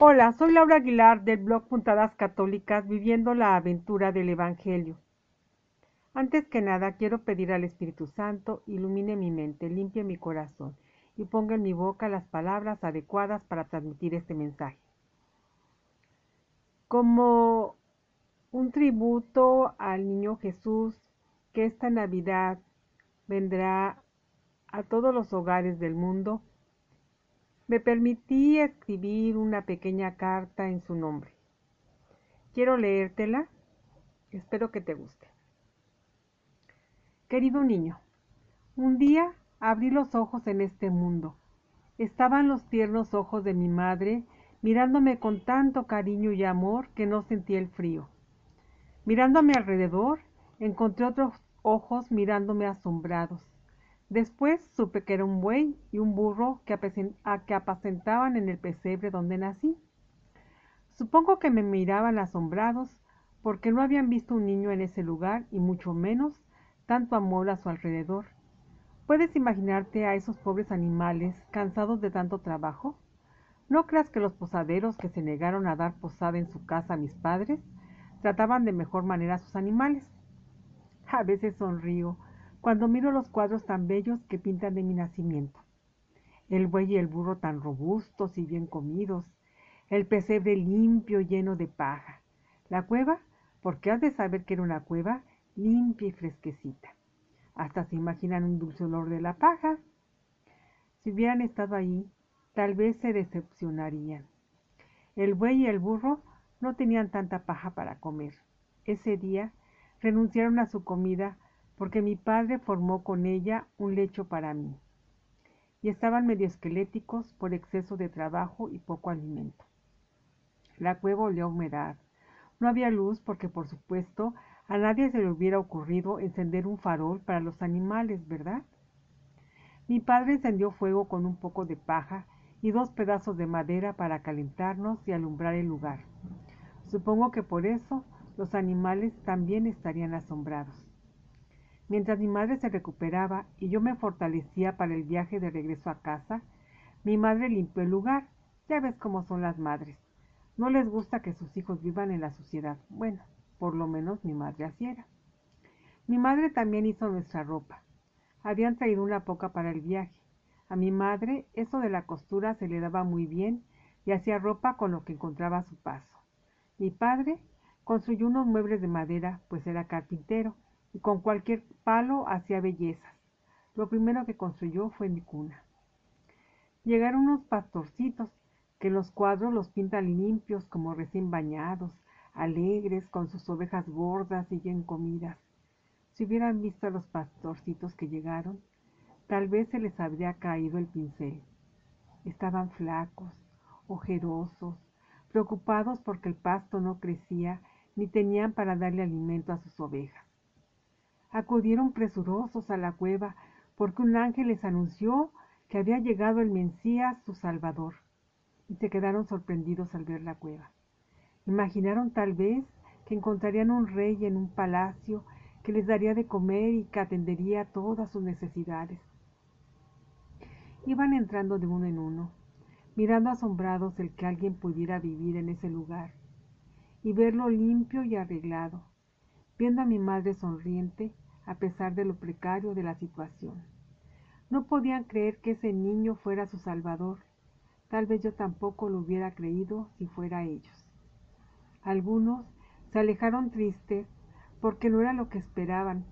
Hola, soy Laura Aguilar del blog Puntadas Católicas viviendo la aventura del Evangelio. Antes que nada quiero pedir al Espíritu Santo ilumine mi mente, limpie mi corazón y ponga en mi boca las palabras adecuadas para transmitir este mensaje. Como un tributo al niño Jesús que esta Navidad vendrá a todos los hogares del mundo, me permití escribir una pequeña carta en su nombre. Quiero leértela. Espero que te guste. Querido niño, un día abrí los ojos en este mundo. Estaban los tiernos ojos de mi madre mirándome con tanto cariño y amor que no sentí el frío. Mirando a mi alrededor, encontré otros ojos mirándome asombrados. Después supe que era un buey y un burro que, apacentaban en el pesebre donde nací. Supongo que me miraban asombrados porque no habían visto un niño en ese lugar y mucho menos tanto amor a su alrededor. ¿Puedes imaginarte a esos pobres animales cansados de tanto trabajo? ¿No creas que los posaderos que se negaron a dar posada en su casa a mis padres trataban de mejor manera a sus animales? A veces sonrío cuando miro los cuadros tan bellos que pintan de mi nacimiento. El buey y el burro tan robustos y bien comidos, el pesebre limpio lleno de paja, la cueva, porque has de saber que era una cueva limpia y fresquecita. Hasta se imaginan un dulce olor de la paja. Si hubieran estado ahí, tal vez se decepcionarían. El buey y el burro no tenían tanta paja para comer. Ese día renunciaron a su comida porque mi padre formó con ella un lecho para mí, y estaban medio esqueléticos por exceso de trabajo y poco alimento. La cueva olía a humedad. No había luz porque, por supuesto, a nadie se le hubiera ocurrido encender un farol para los animales, ¿verdad? Mi padre encendió fuego con un poco de paja y dos pedazos de madera para calentarnos y alumbrar el lugar. Supongo que por eso los animales también estarían asombrados. Mientras mi madre se recuperaba y yo me fortalecía para el viaje de regreso a casa, mi madre limpió el lugar. Ya ves cómo son las madres. No les gusta que sus hijos vivan en la suciedad. Bueno, por lo menos mi madre así era. Mi madre también hizo nuestra ropa. Habían traído una poca para el viaje. A mi madre eso de la costura se le daba muy bien y hacía ropa con lo que encontraba a su paso. Mi padre construyó unos muebles de madera, pues era carpintero, y con cualquier palo hacía bellezas. Lo primero que construyó fue mi cuna. Llegaron unos pastorcitos que los cuadros los pintan limpios como recién bañados, alegres, con sus ovejas gordas y bien comidas. Si hubieran visto a los pastorcitos que llegaron, tal vez se les habría caído el pincel. Estaban flacos, ojerosos, preocupados porque el pasto no crecía ni tenían para darle alimento a sus ovejas acudieron presurosos a la cueva, porque un ángel les anunció que había llegado el Mesías, su Salvador, y se quedaron sorprendidos al ver la cueva. Imaginaron tal vez que encontrarían un rey en un palacio que les daría de comer y que atendería todas sus necesidades. Iban entrando de uno en uno, mirando asombrados el que alguien pudiera vivir en ese lugar y verlo limpio y arreglado, viendo a mi madre sonriente a pesar de lo precario de la situación. No podían creer que ese niño fuera su salvador. Tal vez yo tampoco lo hubiera creído si fuera ellos. Algunos se alejaron tristes porque no era lo que esperaban,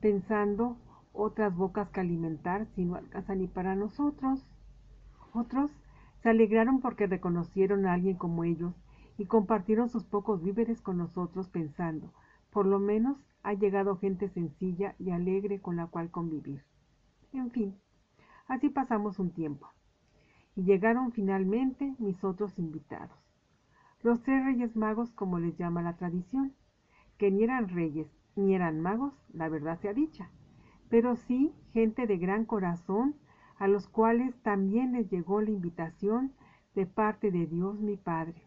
pensando otras bocas que alimentar si no alcanza ni para nosotros. Otros se alegraron porque reconocieron a alguien como ellos y compartieron sus pocos víveres con nosotros pensando, por lo menos ha llegado gente sencilla y alegre con la cual convivir. En fin, así pasamos un tiempo. y llegaron finalmente mis otros invitados, los tres reyes magos como les llama la tradición, que ni eran reyes ni eran magos, la verdad sea dicha, pero sí gente de gran corazón, a los cuales también les llegó la invitación de parte de Dios mi Padre.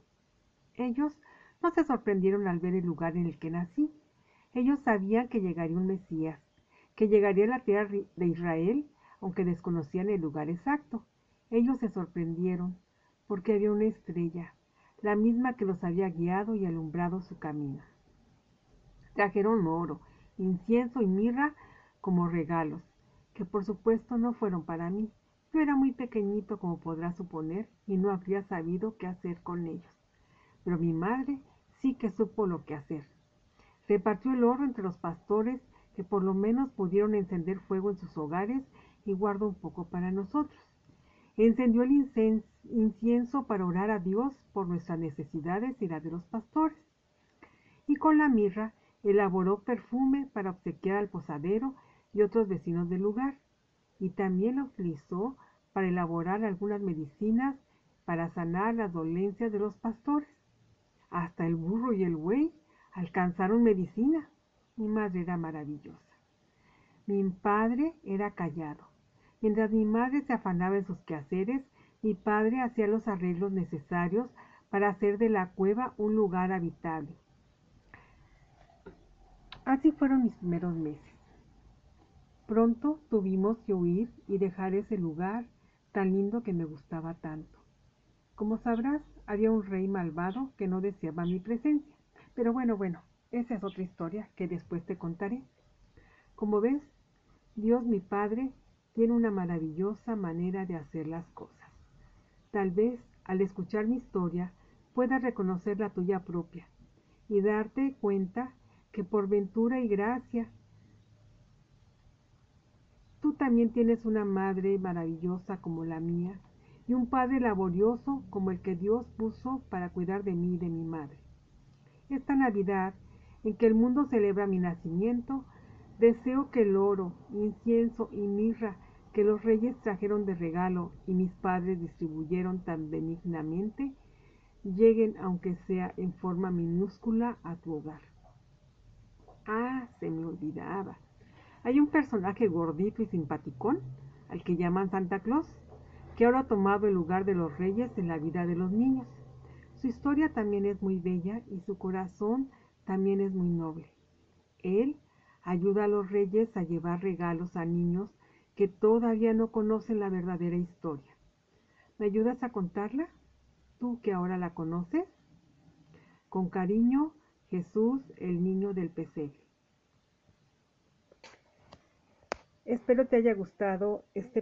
Ellos no se sorprendieron al ver el lugar en el que nací. Ellos sabían que llegaría un Mesías, que llegaría a la tierra de Israel, aunque desconocían el lugar exacto. Ellos se sorprendieron, porque había una estrella, la misma que los había guiado y alumbrado su camino. Trajeron oro, incienso y mirra como regalos, que por supuesto no fueron para mí. Yo era muy pequeñito, como podrás suponer, y no habría sabido qué hacer con ellos. Pero mi madre sí que supo lo que hacer. Repartió el oro entre los pastores, que por lo menos pudieron encender fuego en sus hogares, y guardó un poco para nosotros. Encendió el incienso para orar a Dios por nuestras necesidades y la de los pastores. Y con la mirra elaboró perfume para obsequiar al posadero y otros vecinos del lugar, y también lo utilizó para elaborar algunas medicinas para sanar las dolencias de los pastores. Hasta el burro y el buey alcanzaron medicina. Mi madre era maravillosa. Mi padre era callado. Mientras mi madre se afanaba en sus quehaceres, mi padre hacía los arreglos necesarios para hacer de la cueva un lugar habitable. Así fueron mis primeros meses. Pronto tuvimos que huir y dejar ese lugar tan lindo que me gustaba tanto. Como sabrás, había un rey malvado que no deseaba mi presencia. Pero bueno, bueno, esa es otra historia que después te contaré. Como ves, Dios mi Padre tiene una maravillosa manera de hacer las cosas. Tal vez al escuchar mi historia puedas reconocer la tuya propia y darte cuenta que por ventura y gracia tú también tienes una madre maravillosa como la mía y un padre laborioso como el que Dios puso para cuidar de mí y de mi madre. Esta Navidad, en que el mundo celebra mi nacimiento, deseo que el oro, incienso y mirra que los reyes trajeron de regalo y mis padres distribuyeron tan benignamente, lleguen aunque sea en forma minúscula a tu hogar. Ah, se me olvidaba. Hay un personaje gordito y simpaticón, al que llaman Santa Claus, que ahora ha tomado el lugar de los reyes en la vida de los niños. Su historia también es muy bella y su corazón también es muy noble. Él ayuda a los reyes a llevar regalos a niños que todavía no conocen la verdadera historia. ¿Me ayudas a contarla? Tú que ahora la conoces. Con cariño, Jesús, el niño del pesebre. Espero te haya gustado este